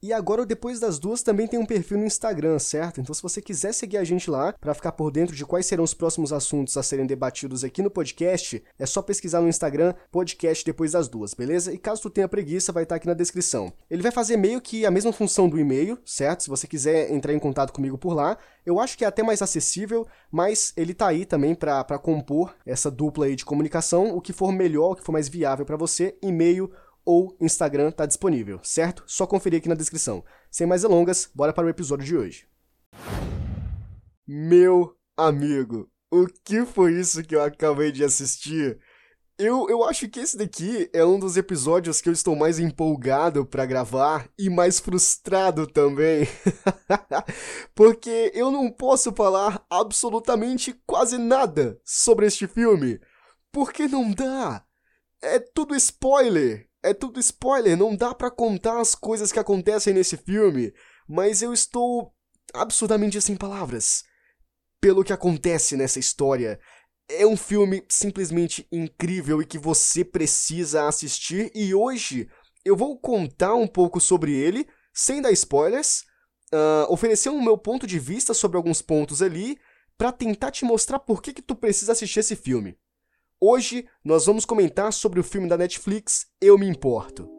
E agora, depois das duas, também tem um perfil no Instagram, certo? Então, se você quiser seguir a gente lá para ficar por dentro de quais serão os próximos assuntos a serem debatidos aqui no podcast, é só pesquisar no Instagram podcast depois das duas, beleza? E caso tu tenha preguiça, vai estar aqui na descrição. Ele vai fazer meio que a mesma função do e-mail, certo? Se você quiser entrar em contato comigo por lá, eu acho que é até mais acessível, mas ele tá aí também para compor essa dupla aí de comunicação, o que for melhor, o que for mais viável para você, e-mail ou Instagram tá disponível, certo? Só conferir aqui na descrição. Sem mais delongas, bora para o episódio de hoje. Meu amigo, o que foi isso que eu acabei de assistir? Eu, eu acho que esse daqui é um dos episódios que eu estou mais empolgado para gravar e mais frustrado também. Porque eu não posso falar absolutamente quase nada sobre este filme. Porque não dá. É tudo spoiler é tudo spoiler, não dá para contar as coisas que acontecem nesse filme, mas eu estou absurdamente sem palavras pelo que acontece nessa história. É um filme simplesmente incrível e que você precisa assistir, e hoje eu vou contar um pouco sobre ele, sem dar spoilers, uh, oferecer um meu ponto de vista sobre alguns pontos ali, para tentar te mostrar por que, que tu precisa assistir esse filme. Hoje nós vamos comentar sobre o filme da Netflix Eu Me Importo.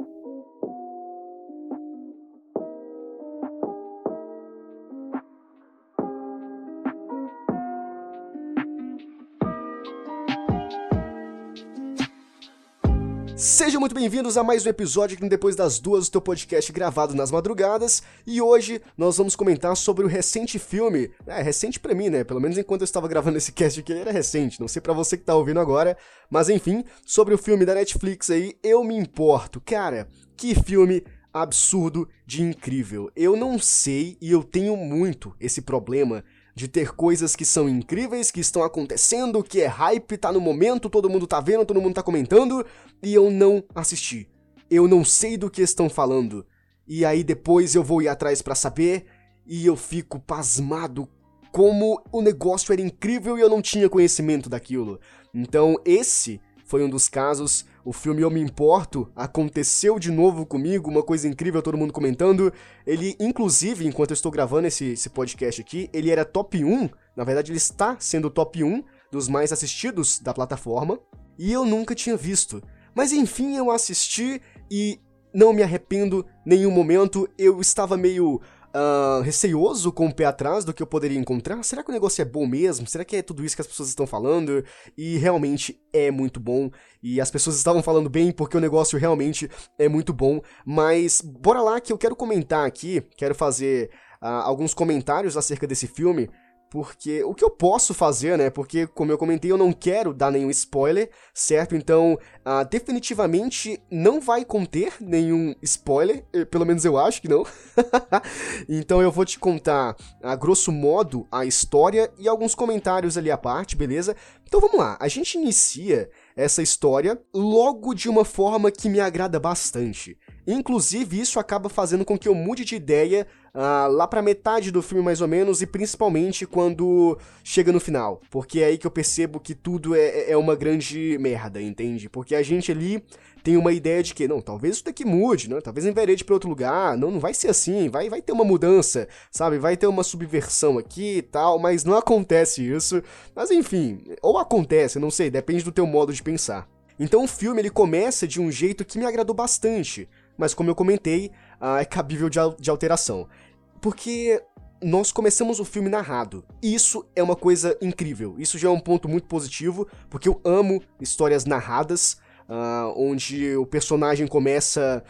Sejam muito bem-vindos a mais um episódio aqui Depois das Duas, o teu podcast gravado nas madrugadas. E hoje nós vamos comentar sobre o recente filme. É, recente pra mim, né? Pelo menos enquanto eu estava gravando esse cast aqui, ele era recente. Não sei para você que tá ouvindo agora. Mas enfim, sobre o filme da Netflix aí, Eu Me Importo. Cara, que filme absurdo de incrível. Eu não sei e eu tenho muito esse problema de ter coisas que são incríveis, que estão acontecendo, que é hype, tá no momento, todo mundo tá vendo, todo mundo tá comentando, e eu não assisti. Eu não sei do que estão falando. E aí depois eu vou ir atrás para saber, e eu fico pasmado como o negócio era incrível e eu não tinha conhecimento daquilo. Então esse foi um dos casos. O filme Eu Me Importo aconteceu de novo comigo, uma coisa incrível, todo mundo comentando. Ele, inclusive, enquanto eu estou gravando esse, esse podcast aqui, ele era top 1. Na verdade, ele está sendo top 1 dos mais assistidos da plataforma. E eu nunca tinha visto. Mas enfim, eu assisti e não me arrependo nenhum momento. Eu estava meio uh, receoso com o pé atrás do que eu poderia encontrar. Será que o negócio é bom mesmo? Será que é tudo isso que as pessoas estão falando? E realmente é muito bom. E as pessoas estavam falando bem porque o negócio realmente é muito bom. Mas bora lá que eu quero comentar aqui, quero fazer uh, alguns comentários acerca desse filme porque o que eu posso fazer, né? Porque, como eu comentei, eu não quero dar nenhum spoiler, certo? Então, uh, definitivamente não vai conter nenhum spoiler, eh, pelo menos eu acho que não. então, eu vou te contar, a grosso modo, a história e alguns comentários ali à parte, beleza? Então, vamos lá. A gente inicia essa história logo de uma forma que me agrada bastante. Inclusive, isso acaba fazendo com que eu mude de ideia uh, lá pra metade do filme, mais ou menos, e principalmente quando chega no final. Porque é aí que eu percebo que tudo é, é uma grande merda, entende? Porque a gente ali tem uma ideia de que, não, talvez isso daqui mude, né? Talvez enverede para outro lugar, não, não vai ser assim, vai, vai ter uma mudança, sabe? Vai ter uma subversão aqui e tal, mas não acontece isso. Mas enfim, ou acontece, não sei, depende do teu modo de pensar. Então o filme ele começa de um jeito que me agradou bastante mas como eu comentei, uh, é cabível de, de alteração. Porque nós começamos o filme narrado. E isso é uma coisa incrível. Isso já é um ponto muito positivo, porque eu amo histórias narradas, uh, onde o personagem começa.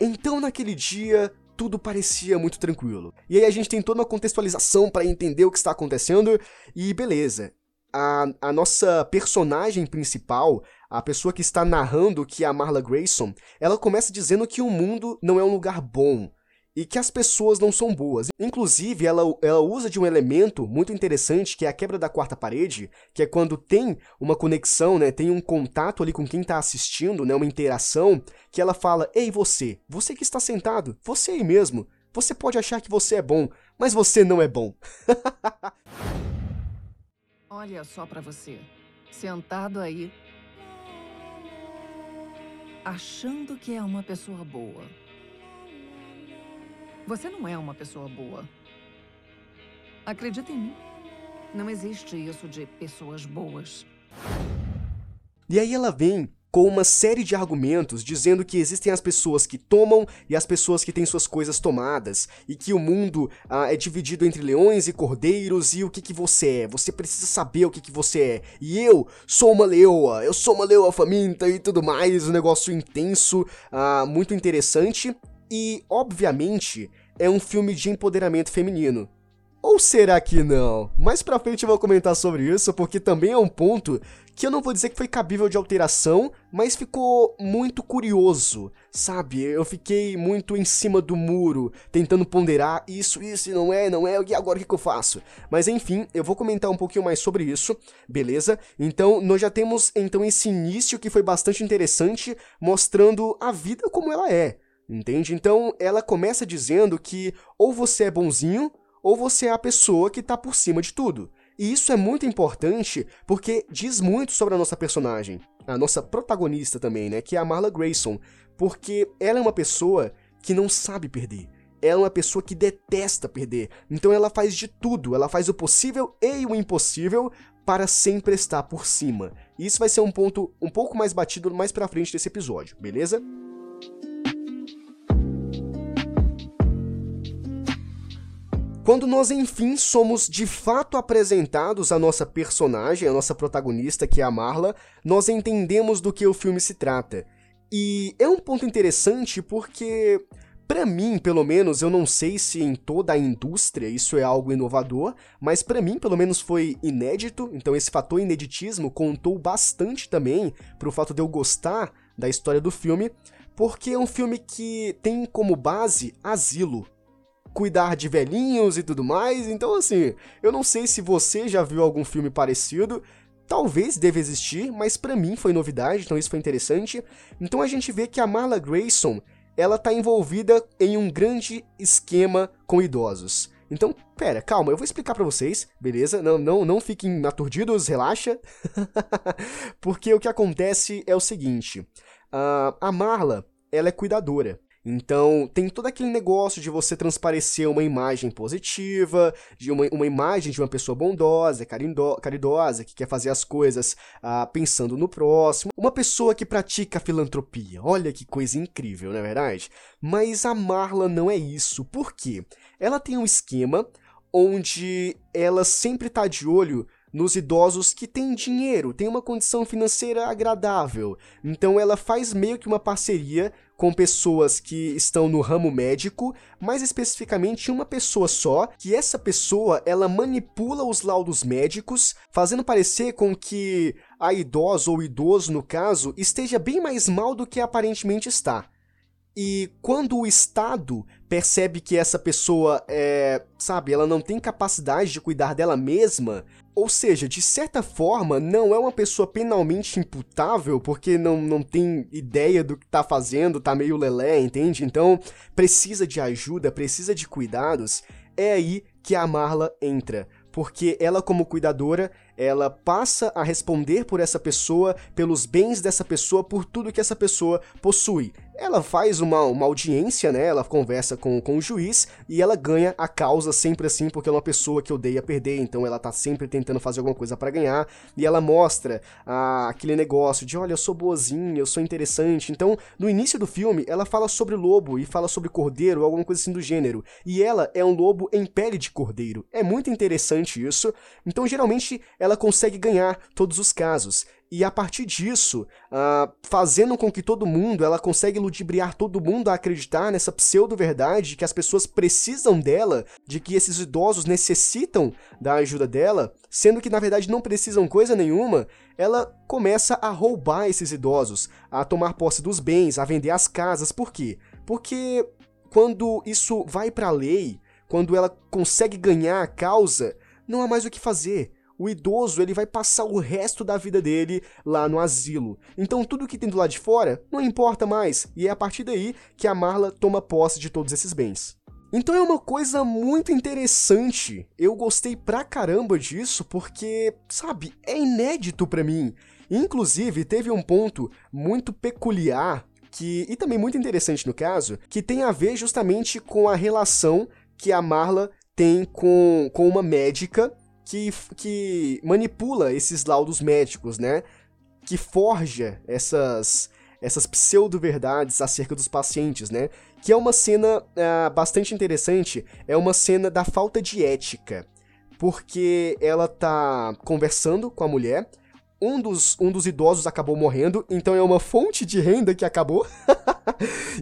Então, naquele dia, tudo parecia muito tranquilo. E aí a gente tem toda uma contextualização para entender o que está acontecendo, e beleza. A, a nossa personagem principal, a pessoa que está narrando, que é a Marla Grayson, ela começa dizendo que o mundo não é um lugar bom e que as pessoas não são boas. Inclusive, ela, ela usa de um elemento muito interessante, que é a quebra da quarta parede, que é quando tem uma conexão, né, tem um contato ali com quem está assistindo, né, uma interação, que ela fala: "Ei, você, você que está sentado, você aí mesmo, você pode achar que você é bom, mas você não é bom." Olha só para você, sentado aí achando que é uma pessoa boa. Você não é uma pessoa boa. Acredita em mim. Não existe isso de pessoas boas. E aí ela vem com uma série de argumentos dizendo que existem as pessoas que tomam e as pessoas que têm suas coisas tomadas, e que o mundo ah, é dividido entre leões e cordeiros, e o que, que você é. Você precisa saber o que, que você é. E eu sou uma leoa, eu sou uma leoa faminta e tudo mais, um negócio intenso, ah, muito interessante, e obviamente é um filme de empoderamento feminino. Ou será que não? Mais pra frente eu vou comentar sobre isso, porque também é um ponto que eu não vou dizer que foi cabível de alteração, mas ficou muito curioso, sabe? Eu fiquei muito em cima do muro, tentando ponderar isso, isso, não é, não é, e agora o que, eu faço? Mas enfim, eu vou comentar um pouquinho mais sobre isso, beleza? Então, nós já temos então esse início que foi bastante interessante, mostrando a vida como ela é, entende? Então, ela começa dizendo que ou você é bonzinho, ou você é a pessoa que tá por cima de tudo. E isso é muito importante porque diz muito sobre a nossa personagem, a nossa protagonista também, né, que é a Marla Grayson, porque ela é uma pessoa que não sabe perder. Ela é uma pessoa que detesta perder. Então ela faz de tudo, ela faz o possível e o impossível para sempre estar por cima. E isso vai ser um ponto um pouco mais batido mais pra frente desse episódio, beleza? Quando nós enfim somos de fato apresentados à nossa personagem, a nossa protagonista, que é a Marla, nós entendemos do que o filme se trata. E é um ponto interessante porque, para mim, pelo menos, eu não sei se em toda a indústria isso é algo inovador, mas para mim, pelo menos, foi inédito. Então, esse fator ineditismo contou bastante também pro fato de eu gostar da história do filme, porque é um filme que tem como base asilo cuidar de velhinhos e tudo mais. Então, assim, eu não sei se você já viu algum filme parecido. Talvez deva existir, mas para mim foi novidade, então isso foi interessante. Então a gente vê que a Marla Grayson, ela tá envolvida em um grande esquema com idosos. Então, pera, calma, eu vou explicar para vocês, beleza? Não, não, não fiquem aturdidos, relaxa. Porque o que acontece é o seguinte: a Marla, ela é cuidadora. Então, tem todo aquele negócio de você transparecer uma imagem positiva, de uma, uma imagem de uma pessoa bondosa, carindo, caridosa, que quer fazer as coisas ah, pensando no próximo. Uma pessoa que pratica filantropia. Olha que coisa incrível, não é verdade? Mas a Marla não é isso. Por quê? Ela tem um esquema onde ela sempre tá de olho nos idosos que têm dinheiro, têm uma condição financeira agradável. Então ela faz meio que uma parceria com pessoas que estão no ramo médico, mais especificamente uma pessoa só, que essa pessoa ela manipula os laudos médicos, fazendo parecer com que a idosa ou idoso no caso esteja bem mais mal do que aparentemente está. E quando o Estado percebe que essa pessoa é, sabe, ela não tem capacidade de cuidar dela mesma, ou seja, de certa forma, não é uma pessoa penalmente imputável porque não, não tem ideia do que tá fazendo, tá meio lelé, entende? Então, precisa de ajuda, precisa de cuidados. É aí que a Marla entra porque ela como cuidadora, ela passa a responder por essa pessoa, pelos bens dessa pessoa, por tudo que essa pessoa possui. Ela faz uma, uma audiência, né? Ela conversa com, com o juiz e ela ganha a causa sempre assim, porque ela é uma pessoa que odeia perder, então ela tá sempre tentando fazer alguma coisa para ganhar. E ela mostra ah, aquele negócio de: olha, eu sou boazinha, eu sou interessante. Então, no início do filme, ela fala sobre lobo e fala sobre cordeiro, alguma coisa assim do gênero. E ela é um lobo em pele de cordeiro. É muito interessante isso. Então, geralmente, ela consegue ganhar todos os casos. E a partir disso, uh, fazendo com que todo mundo, ela consegue ludibriar todo mundo a acreditar nessa pseudo-verdade que as pessoas precisam dela, de que esses idosos necessitam da ajuda dela, sendo que na verdade não precisam coisa nenhuma, ela começa a roubar esses idosos, a tomar posse dos bens, a vender as casas. Por quê? Porque quando isso vai para a lei, quando ela consegue ganhar a causa, não há mais o que fazer o idoso ele vai passar o resto da vida dele lá no asilo. Então tudo que tem do lado de fora não importa mais, e é a partir daí que a Marla toma posse de todos esses bens. Então é uma coisa muito interessante. Eu gostei pra caramba disso porque, sabe, é inédito para mim. Inclusive, teve um ponto muito peculiar que e também muito interessante no caso, que tem a ver justamente com a relação que a Marla tem com, com uma médica que, que manipula esses laudos médicos, né? Que forja essas essas pseudo-verdades acerca dos pacientes, né? Que é uma cena uh, bastante interessante, é uma cena da falta de ética, porque ela tá conversando com a mulher, um dos, um dos idosos acabou morrendo, então é uma fonte de renda que acabou.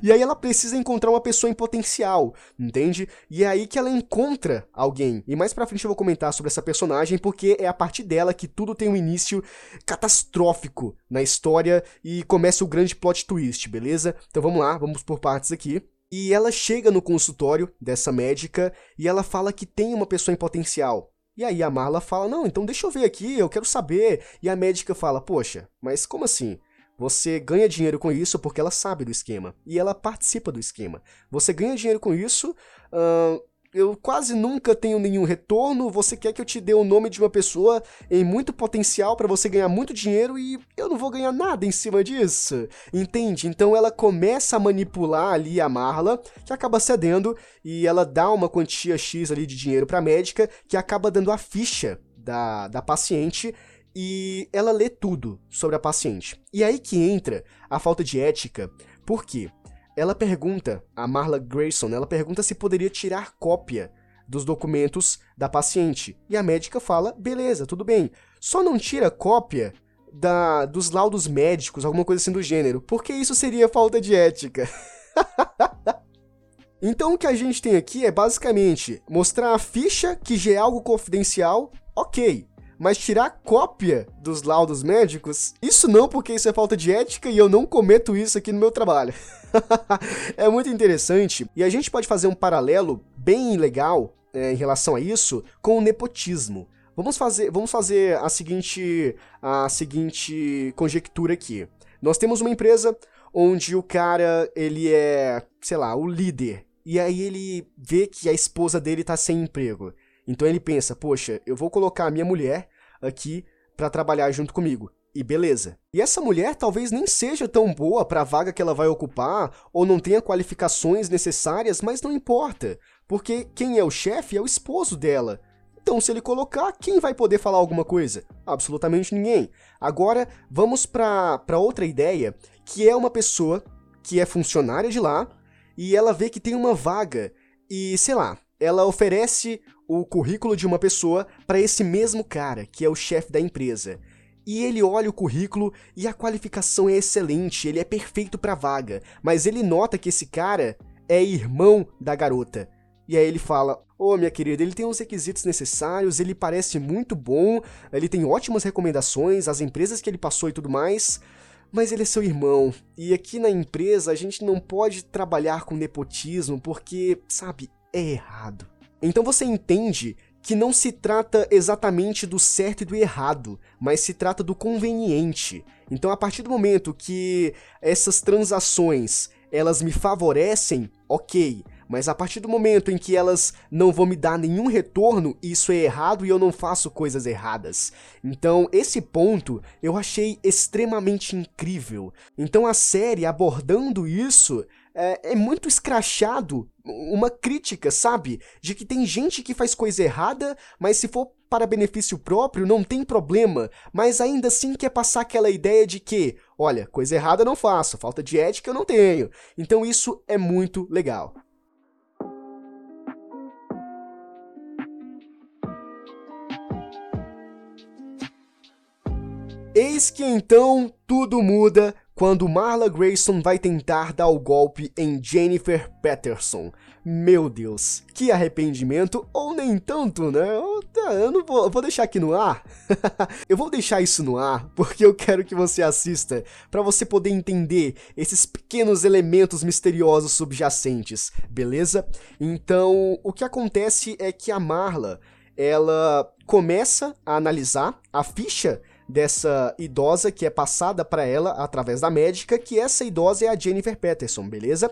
e aí ela precisa encontrar uma pessoa em potencial, entende? E é aí que ela encontra alguém. E mais pra frente eu vou comentar sobre essa personagem, porque é a partir dela que tudo tem um início catastrófico na história e começa o grande plot twist, beleza? Então vamos lá, vamos por partes aqui. E ela chega no consultório dessa médica e ela fala que tem uma pessoa em potencial. E aí a Marla fala: Não, então deixa eu ver aqui, eu quero saber. E a médica fala: Poxa, mas como assim? Você ganha dinheiro com isso porque ela sabe do esquema. E ela participa do esquema. Você ganha dinheiro com isso, uh, eu quase nunca tenho nenhum retorno, você quer que eu te dê o nome de uma pessoa em muito potencial para você ganhar muito dinheiro e eu não vou ganhar nada em cima disso. Entende? Então ela começa a manipular ali a Marla, que acaba cedendo e ela dá uma quantia X ali de dinheiro para médica, que acaba dando a ficha da, da paciente e ela lê tudo sobre a paciente. E aí que entra a falta de ética, por quê? ela pergunta, a Marla Grayson, ela pergunta se poderia tirar cópia dos documentos da paciente. E a médica fala: beleza, tudo bem. Só não tira cópia da, dos laudos médicos, alguma coisa assim do gênero, porque isso seria falta de ética. então o que a gente tem aqui é basicamente mostrar a ficha que já é algo confidencial, ok. Mas tirar cópia dos laudos médicos, isso não, porque isso é falta de ética e eu não cometo isso aqui no meu trabalho. é muito interessante e a gente pode fazer um paralelo bem legal é, em relação a isso com o nepotismo. Vamos fazer, vamos fazer a seguinte, a seguinte conjectura aqui. Nós temos uma empresa onde o cara, ele é, sei lá, o líder. E aí ele vê que a esposa dele tá sem emprego. Então ele pensa, poxa, eu vou colocar a minha mulher aqui para trabalhar junto comigo. E beleza. E essa mulher talvez nem seja tão boa para a vaga que ela vai ocupar ou não tenha qualificações necessárias, mas não importa, porque quem é o chefe é o esposo dela. Então, se ele colocar, quem vai poder falar alguma coisa? Absolutamente ninguém. Agora, vamos para outra ideia, que é uma pessoa que é funcionária de lá e ela vê que tem uma vaga e, sei lá, ela oferece o currículo de uma pessoa para esse mesmo cara, que é o chefe da empresa. E ele olha o currículo e a qualificação é excelente, ele é perfeito para vaga, mas ele nota que esse cara é irmão da garota. E aí ele fala: Ô oh, minha querida, ele tem os requisitos necessários, ele parece muito bom, ele tem ótimas recomendações, as empresas que ele passou e tudo mais, mas ele é seu irmão. E aqui na empresa a gente não pode trabalhar com nepotismo porque, sabe, é errado. Então você entende que não se trata exatamente do certo e do errado, mas se trata do conveniente. Então, a partir do momento que essas transações elas me favorecem, ok. Mas a partir do momento em que elas não vão me dar nenhum retorno, isso é errado e eu não faço coisas erradas. Então, esse ponto eu achei extremamente incrível. Então, a série abordando isso é, é muito escrachado uma crítica, sabe? De que tem gente que faz coisa errada, mas se for para benefício próprio, não tem problema, mas ainda assim quer passar aquela ideia de que, olha, coisa errada eu não faço, falta de ética eu não tenho. Então isso é muito legal. Eis que então tudo muda quando Marla Grayson vai tentar dar o golpe em Jennifer Patterson. Meu Deus, que arrependimento, ou nem tanto, né? Eu não vou, eu vou deixar aqui no ar. eu vou deixar isso no ar porque eu quero que você assista para você poder entender esses pequenos elementos misteriosos subjacentes, beleza? Então, o que acontece é que a Marla, ela começa a analisar a ficha dessa idosa que é passada para ela através da médica, que essa idosa é a Jennifer Peterson, beleza?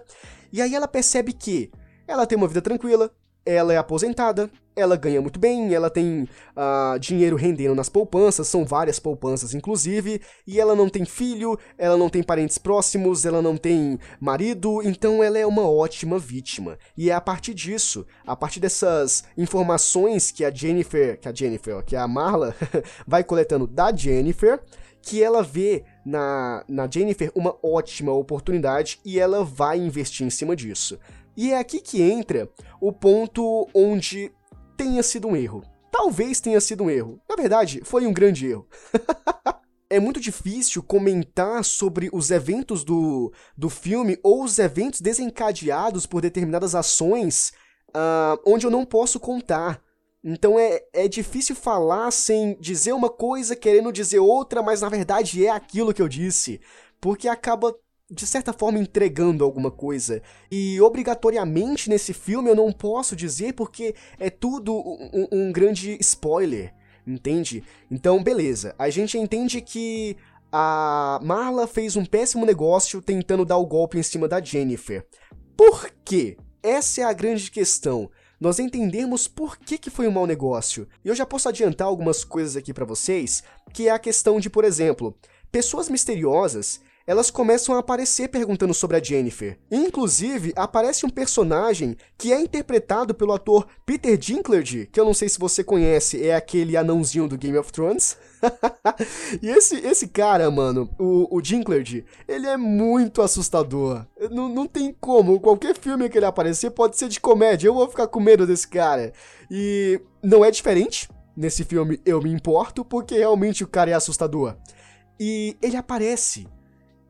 E aí ela percebe que ela tem uma vida tranquila, ela é aposentada, ela ganha muito bem, ela tem uh, dinheiro rendendo nas poupanças, são várias poupanças inclusive, e ela não tem filho, ela não tem parentes próximos, ela não tem marido, então ela é uma ótima vítima. E é a partir disso, a partir dessas informações que a Jennifer, que a Jennifer, que a Marla vai coletando da Jennifer, que ela vê na, na Jennifer uma ótima oportunidade e ela vai investir em cima disso. E é aqui que entra o ponto onde tenha sido um erro. Talvez tenha sido um erro. Na verdade, foi um grande erro. é muito difícil comentar sobre os eventos do, do filme ou os eventos desencadeados por determinadas ações uh, onde eu não posso contar. Então é, é difícil falar sem dizer uma coisa querendo dizer outra, mas na verdade é aquilo que eu disse. Porque acaba de certa forma entregando alguma coisa. E obrigatoriamente nesse filme eu não posso dizer porque é tudo um, um, grande spoiler, entende? Então, beleza. A gente entende que a Marla fez um péssimo negócio tentando dar o golpe em cima da Jennifer. Por quê? Essa é a grande questão. Nós entendemos por que, que foi um mau negócio. E eu já posso adiantar algumas coisas aqui para vocês, que é a questão de, por exemplo, pessoas misteriosas elas começam a aparecer perguntando sobre a Jennifer. Inclusive, aparece um personagem que é interpretado pelo ator Peter Dinklage, que eu não sei se você conhece, é aquele anãozinho do Game of Thrones. e esse, esse cara, mano, o, o Dinklage, ele é muito assustador. Não, não tem como, qualquer filme que ele aparecer pode ser de comédia, eu vou ficar com medo desse cara. E não é diferente, nesse filme eu me importo, porque realmente o cara é assustador. E ele aparece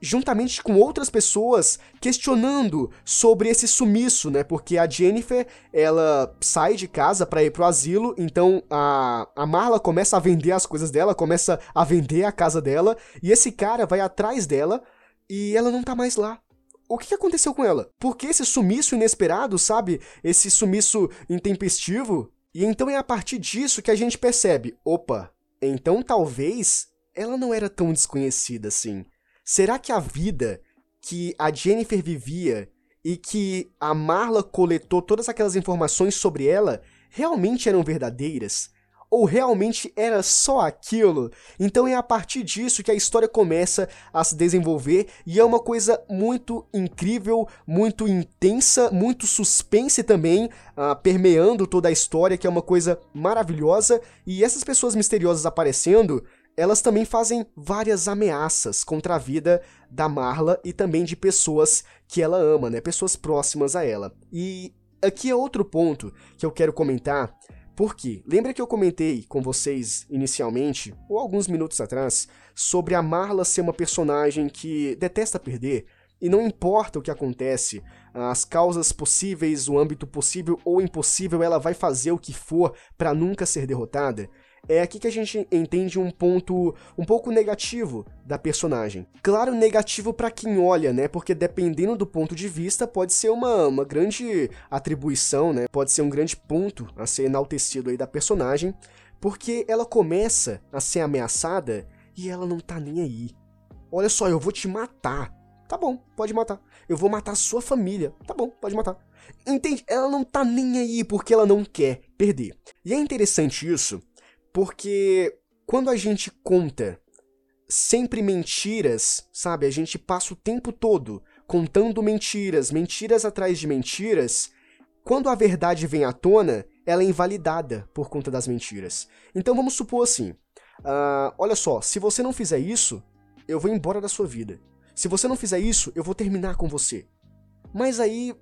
juntamente com outras pessoas questionando sobre esse sumiço, né? Porque a Jennifer, ela sai de casa para ir pro asilo, então a, a Marla começa a vender as coisas dela, começa a vender a casa dela, e esse cara vai atrás dela e ela não tá mais lá. O que aconteceu com ela? Por que esse sumiço inesperado, sabe? Esse sumiço intempestivo? E então é a partir disso que a gente percebe: opa, então talvez ela não era tão desconhecida assim. Será que a vida que a Jennifer vivia e que a Marla coletou todas aquelas informações sobre ela realmente eram verdadeiras? Ou realmente era só aquilo? Então é a partir disso que a história começa a se desenvolver e é uma coisa muito incrível, muito intensa, muito suspense também, uh, permeando toda a história, que é uma coisa maravilhosa. E essas pessoas misteriosas aparecendo elas também fazem várias ameaças contra a vida da Marla e também de pessoas que ela ama, né? Pessoas próximas a ela. E aqui é outro ponto que eu quero comentar, porque lembra que eu comentei com vocês inicialmente, ou alguns minutos atrás, sobre a Marla ser uma personagem que detesta perder, e não importa o que acontece, as causas possíveis, o âmbito possível ou impossível, ela vai fazer o que for para nunca ser derrotada é aqui que a gente entende um ponto um pouco negativo da personagem. Claro, negativo para quem olha, né? Porque dependendo do ponto de vista, pode ser uma, uma grande atribuição, né? Pode ser um grande ponto a ser enaltecido aí da personagem, porque ela começa a ser ameaçada e ela não tá nem aí. Olha só, eu vou te matar. Tá bom, pode matar. Eu vou matar sua família. Tá bom, pode matar. Entende? Ela não tá nem aí porque ela não quer perder. E é interessante isso, porque quando a gente conta sempre mentiras, sabe? A gente passa o tempo todo contando mentiras, mentiras atrás de mentiras. Quando a verdade vem à tona, ela é invalidada por conta das mentiras. Então vamos supor assim: uh, olha só, se você não fizer isso, eu vou embora da sua vida. Se você não fizer isso, eu vou terminar com você. Mas aí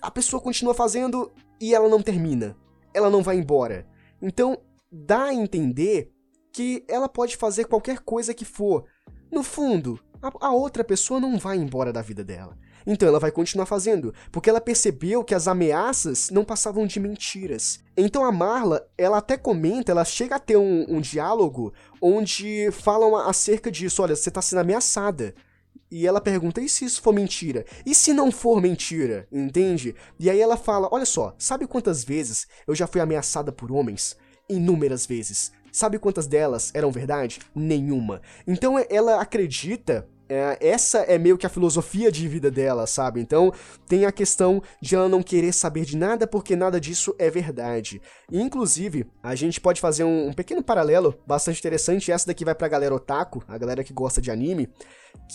a pessoa continua fazendo e ela não termina. Ela não vai embora. Então dá a entender que ela pode fazer qualquer coisa que for. No fundo, a, a, outra pessoa não vai embora da vida dela. Então ela vai continuar fazendo, porque ela percebeu que as ameaças não passavam de mentiras. Então a Marla, ela até comenta, ela chega a ter um, um diálogo onde falam acerca disso: olha, você está sendo ameaçada. E ela pergunta: e se isso for mentira? E se não for mentira? Entende? E aí ela fala: olha só, sabe quantas vezes eu já fui ameaçada por homens? Inúmeras vezes. Sabe quantas delas eram verdade? Nenhuma. Então ela acredita É, essa é meio que a filosofia de vida dela, sabe? Então tem a questão de ela não querer saber de nada porque nada disso é verdade. E, inclusive, a gente pode fazer um, um pequeno paralelo bastante interessante. Essa daqui vai pra galera otaku, a galera que gosta de anime,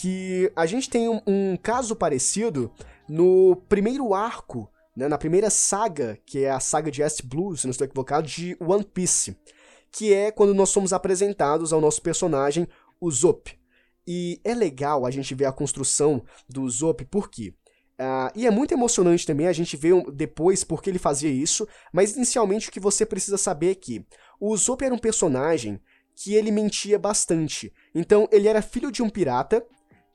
que a gente tem um, um caso parecido no primeiro arco, né, na primeira saga, que é a saga de East Blue, se não estou equivocado, de One Piece, que é quando nós somos apresentados ao nosso personagem, o Zop. E é legal a gente ver a construção do Zop, por quê? Uh, e é muito emocionante também a gente ver depois por que ele fazia isso, mas inicialmente o que você precisa saber é que o Zop era um personagem que ele mentia bastante. Então ele era filho de um pirata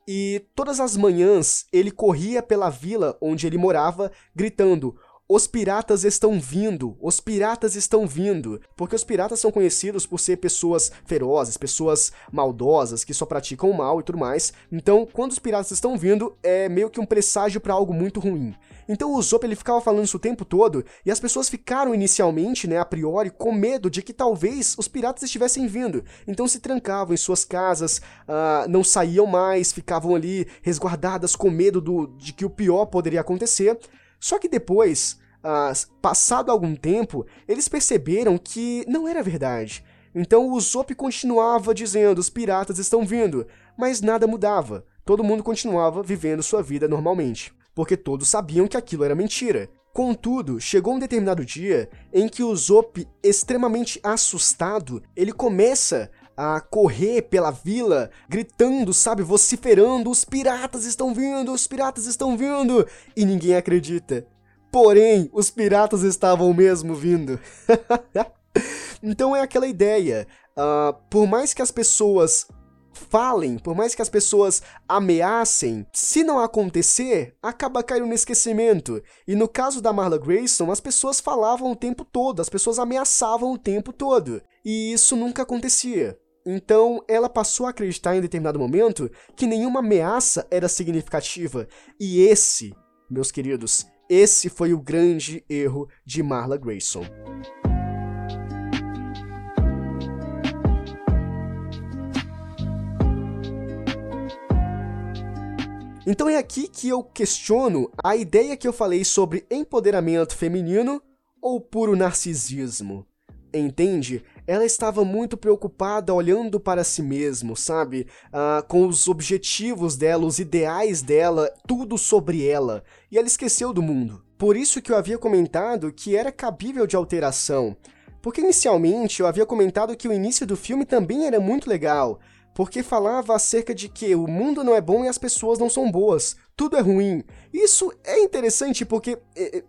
e todas as manhãs ele corria pela vila onde ele morava gritando: os piratas estão vindo, os piratas estão vindo. Porque os piratas são conhecidos por ser pessoas ferozes, pessoas maldosas, que só praticam mal e tudo mais. Então, quando os piratas estão vindo, é meio que um presságio para algo muito ruim. Então o Zop ele ficava falando isso o tempo todo, e as pessoas ficaram inicialmente, né, a priori, com medo de que talvez os piratas estivessem vindo. Então se trancavam em suas casas, uh, não saíam mais, ficavam ali resguardadas com medo do, de que o pior poderia acontecer. Só que depois, uh, passado algum tempo, eles perceberam que não era verdade. Então o Zop continuava dizendo: os piratas estão vindo, mas nada mudava. Todo mundo continuava vivendo sua vida normalmente, porque todos sabiam que aquilo era mentira. Contudo, chegou um determinado dia em que o Zop, extremamente assustado, ele começa a correr pela vila, gritando, sabe, vociferando: os piratas estão vindo, os piratas estão vindo! E ninguém acredita. Porém, os piratas estavam mesmo vindo. então é aquela ideia. Uh, por mais que as pessoas falem, por mais que as pessoas ameacem, se não acontecer, acaba caindo no esquecimento. E no caso da Marla Grayson, as pessoas falavam o tempo todo, as pessoas ameaçavam o tempo todo. E isso nunca acontecia. Então, ela passou a acreditar em determinado momento que nenhuma ameaça era significativa. E esse, meus queridos, esse foi o grande erro de Marla Grayson. Então é aqui que eu questiono a ideia que eu falei sobre empoderamento feminino ou puro narcisismo. Entende? ela estava muito preocupada olhando para si mesmo, sabe? Ah, com os objetivos dela, os ideais dela, tudo sobre ela. E ela esqueceu do mundo. Por isso que eu havia comentado que era cabível de alteração. Porque inicialmente eu havia comentado que o início do filme também era muito legal. Porque falava acerca de que o mundo não é bom e as pessoas não são boas. Tudo é ruim. Isso é interessante porque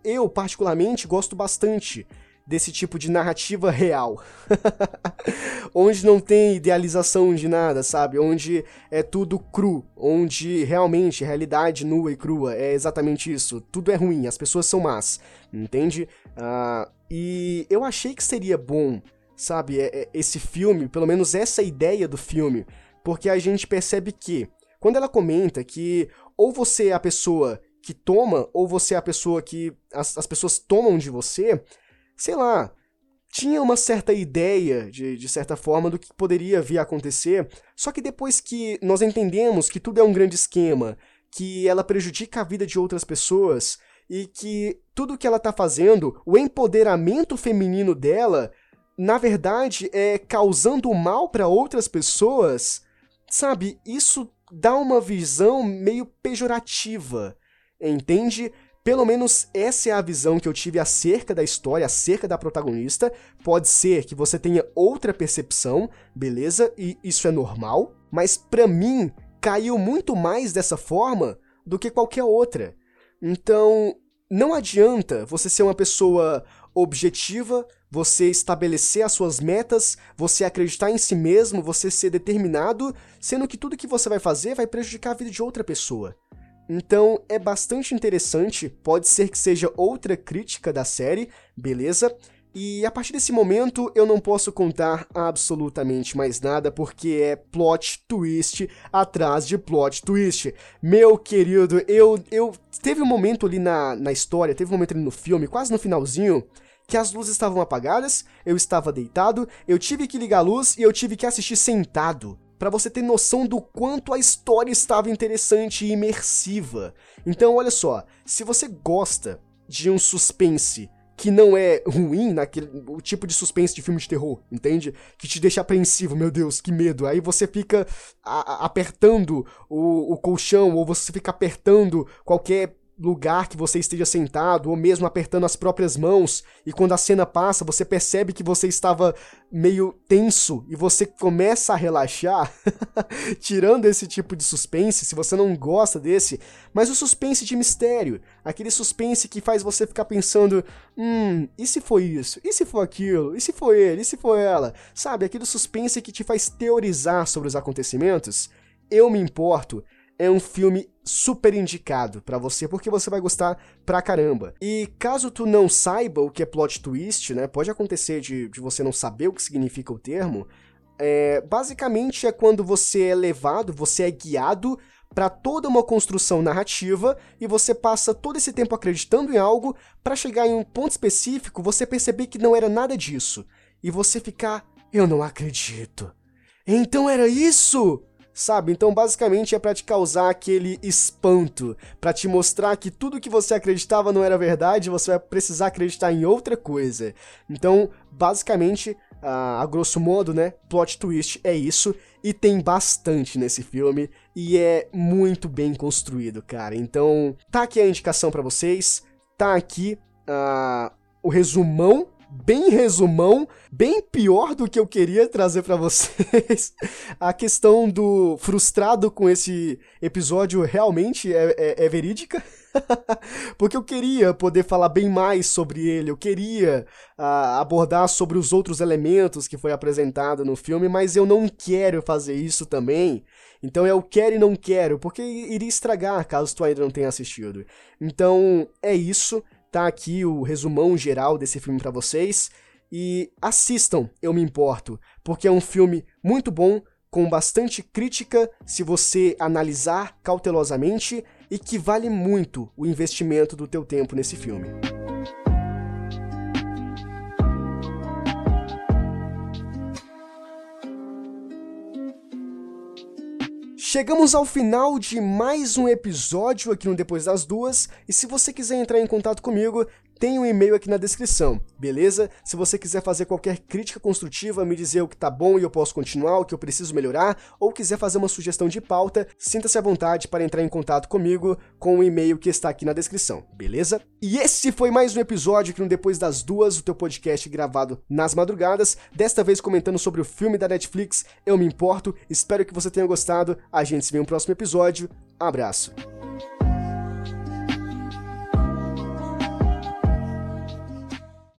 eu, particularmente, gosto bastante desse tipo de narrativa real. onde não tem idealização de nada, sabe? Onde é tudo cru, onde realmente realidade nua e crua é exatamente isso. Tudo é ruim, as pessoas são más, entende? Uh, e eu achei que seria bom, sabe, é, é, esse filme, pelo menos essa ideia do filme, porque a gente percebe que, quando ela comenta que ou você é a pessoa que toma, ou você é a pessoa que as, as pessoas tomam de você, sei lá, tinha uma certa ideia, de, de certa forma, do que poderia vir a acontecer, só que depois que nós entendemos que tudo é um grande esquema, que ela prejudica a vida de outras pessoas, e que tudo que ela tá fazendo, o empoderamento feminino dela, na verdade é causando mal para outras pessoas, sabe? Isso dá uma visão meio pejorativa, entende? Pelo menos essa é a visão que eu tive acerca da história, acerca da protagonista. Pode ser que você tenha outra percepção, beleza? E isso é normal, mas para mim caiu muito mais dessa forma do que qualquer outra. Então, não adianta você ser uma pessoa objetiva, você estabelecer as suas metas, você acreditar em si mesmo, você ser determinado, sendo que tudo que você vai fazer vai prejudicar a vida de outra pessoa. Então é bastante interessante, pode ser que seja outra crítica da série, beleza? E a partir desse momento eu não posso contar absolutamente mais nada porque é plot twist atrás de plot twist. Meu querido, eu eu teve um momento ali na, na história, teve um momento ali no filme, quase no finalzinho, que as luzes estavam apagadas, eu estava deitado, eu tive que ligar a luz e eu tive que assistir sentado para você ter noção do quanto a história estava interessante e imersiva. Então, olha só, se você gosta de um suspense que não é ruim, naquele, o tipo de suspense de filme de terror, entende? Que te deixa apreensivo, meu Deus, que medo. Aí você fica a, a, apertando o, o colchão, ou você fica apertando qualquer lugar que você esteja sentado, ou mesmo apertando as próprias mãos, e quando a cena passa, você percebe que você estava meio tenso e você começa a relaxar, tirando esse tipo de suspense, se você não gosta desse, mas o suspense de mistério, aquele suspense que faz você ficar pensando, hum, e se foi isso? E se foi aquilo? E se foi ele? E se foi ela? Sabe, aquele suspense que te faz teorizar sobre os acontecimentos? Eu me importo é um filme super indicado para você, porque você vai gostar pra caramba. E caso tu não saiba o que é plot twist, né, pode acontecer de, de você não saber o que significa o termo, é, basicamente é quando você é levado, você é guiado para toda uma construção narrativa e você passa todo esse tempo acreditando em algo para chegar em um ponto específico, você perceber que não era nada disso e você ficar, eu não acredito. Então era isso? Sabe? Então, basicamente é para te causar aquele espanto, para te mostrar que tudo que você acreditava não era verdade, você vai precisar acreditar em outra coisa. Então, basicamente, a, a grosso modo, né, plot twist é isso e tem bastante nesse filme e é muito bem construído, cara. Então, tá aqui a indicação para vocês, tá aqui uh, o resumão bem resumão, bem pior do que eu queria trazer para vocês. A questão do frustrado com esse episódio realmente é, é, é verídica. Porque eu queria poder falar bem mais sobre ele, eu queria uh, abordar sobre os outros elementos que foi apresentado no filme, mas eu não quero fazer isso também. Então eu quero e não quero, porque iria estragar caso tu ainda não tenha assistido. Então é isso tá aqui o resumão geral desse filme para vocês. E assistam, eu me importo, porque é um filme muito bom, com bastante crítica se você analisar cautelosamente e que vale muito o investimento do teu tempo nesse filme. Chegamos ao final de mais um episódio aqui no Depois das Duas, e se você quiser entrar em contato comigo, tem um e-mail aqui na descrição, beleza? Se você quiser fazer qualquer crítica construtiva, me dizer o que tá bom e eu posso continuar, o que eu preciso melhorar, ou quiser fazer uma sugestão de pauta, sinta-se à vontade para entrar em contato comigo com o e-mail que está aqui na descrição, beleza? E esse foi mais um episódio aqui no Depois das Duas, o teu podcast gravado nas madrugadas, desta vez comentando sobre o filme da Netflix Eu Me Importo. Espero que você tenha gostado. A gente se vê no próximo episódio. Abraço.